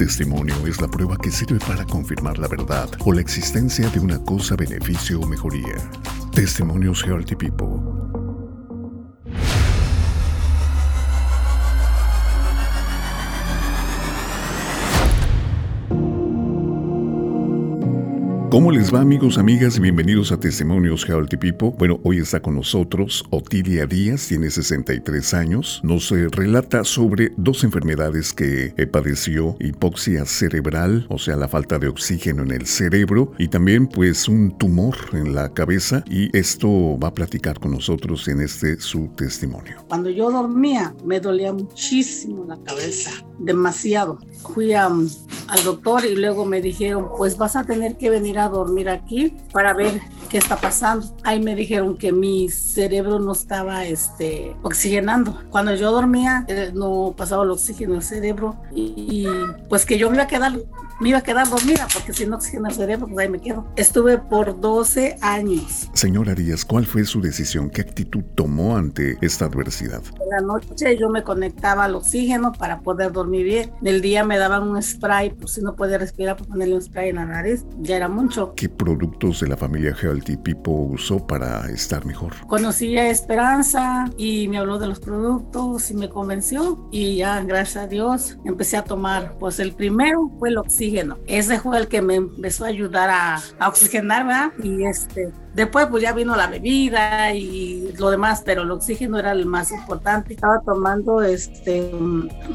testimonio es la prueba que sirve para confirmar la verdad o la existencia de una cosa, beneficio o mejoría. Testimonios Healthy People ¿Cómo les va amigos, amigas? Bienvenidos a Testimonios Healthy People. Bueno, hoy está con nosotros Otilia Díaz, tiene 63 años. Nos eh, relata sobre dos enfermedades que eh, padeció, hipoxia cerebral, o sea, la falta de oxígeno en el cerebro, y también pues un tumor en la cabeza, y esto va a platicar con nosotros en este su testimonio. Cuando yo dormía, me dolía muchísimo la cabeza, demasiado. Fui al doctor y luego me dijeron, pues vas a tener que venir a dormir aquí para ver qué está pasando. Ahí me dijeron que mi cerebro no estaba este, oxigenando. Cuando yo dormía eh, no pasaba el oxígeno al cerebro y, pues que yo me iba a quedar me iba a quedar dormida porque si no oxigena el cerebro, pues ahí me quedo. Estuve por 12 años. Señora Arias, ¿cuál fue su decisión? ¿Qué actitud tomó ante esta adversidad? En la noche yo me conectaba al oxígeno para poder dormir bien. el día me daban un spray, por si no podía respirar, por ponerle un spray en la nariz. Ya era mucho. ¿Qué productos de la familia Healthy People usó para estar mejor? Conocí a Esperanza y me habló de los productos y me convenció. Y ya, gracias a Dios, empecé a tomar. Pues el primero fue el oxígeno ese fue el que me empezó a ayudar a, a oxigenar, ¿verdad? Y este, Después pues ya vino la bebida y lo demás, pero el oxígeno era el más importante. Estaba tomando este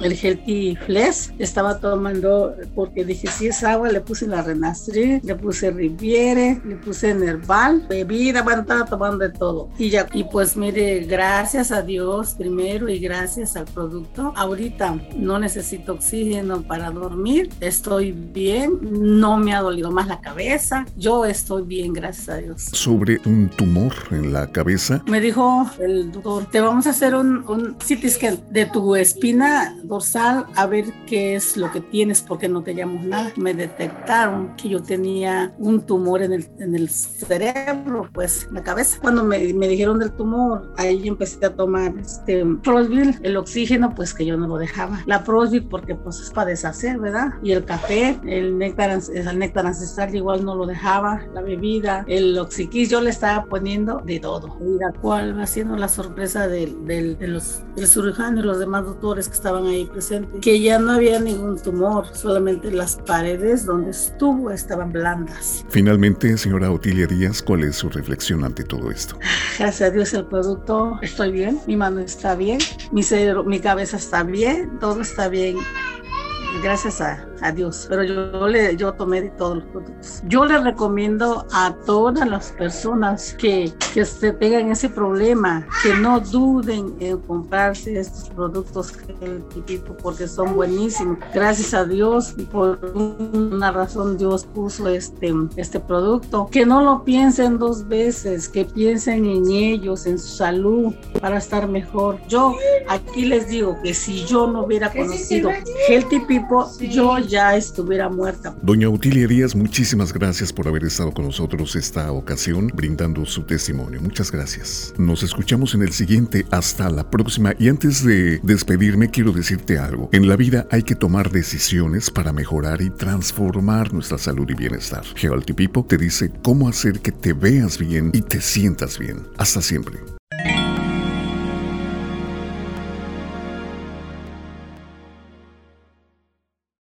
el Healthy Flesh, estaba tomando porque dije si es agua le puse la Renastri, le puse Riviere, le puse Nerval, bebida, bueno estaba tomando de todo. Y ya y pues mire, gracias a Dios primero y gracias al producto, ahorita no necesito oxígeno para dormir, estoy bien, no me ha dolido más la cabeza, yo estoy bien, gracias a Dios sobre un tumor en la cabeza. Me dijo el doctor, te vamos a hacer un, un CT scan de tu espina dorsal a ver qué es lo que tienes porque no te llamamos nada. Me detectaron que yo tenía un tumor en el, en el cerebro, pues en la cabeza. Cuando me, me dijeron del tumor, ahí empecé a tomar este el oxígeno, pues que yo no lo dejaba. La Prosvil porque pues es para deshacer, ¿verdad? Y el café, el néctar, el néctar ancestral igual no lo dejaba, la bebida, el oxígeno y yo le estaba poniendo de todo. Mira cuál va siendo la sorpresa de, los del cirujano y los demás doctores que estaban ahí presentes, que ya no había ningún tumor, solamente las paredes donde estuvo estaban blandas. Finalmente, señora Otilia Díaz, ¿cuál es su reflexión ante todo esto? Gracias a Dios el producto, estoy bien, mi mano está bien, mi cerebro, mi cabeza está bien, todo está bien gracias a, Dios. Pero yo, le, yo tomé de todos los productos. Yo le recomiendo a todas las personas que, que se tengan ese problema, que no duden en comprarse estos productos porque son buenísimos. Gracias a Dios, por una razón Dios puso este, este producto. Que no lo piensen dos veces, que piensen en ellos, en su salud, para estar mejor. Yo aquí les digo que si yo no hubiera conocido Healthy People, yo ya estuviera muerta. Doña Utilia Díaz, muchísimas gracias por haber estado con nosotros esta ocasión, brindando su testimonio. Muchas gracias. Nos escuchamos en el siguiente. Hasta la próxima. Y antes de despedirme, quiero decirte algo. En la vida hay que tomar decisiones para mejorar y transformar nuestra salud y bienestar. People te dice cómo hacer que te veas bien y te sientas bien. Hasta siempre.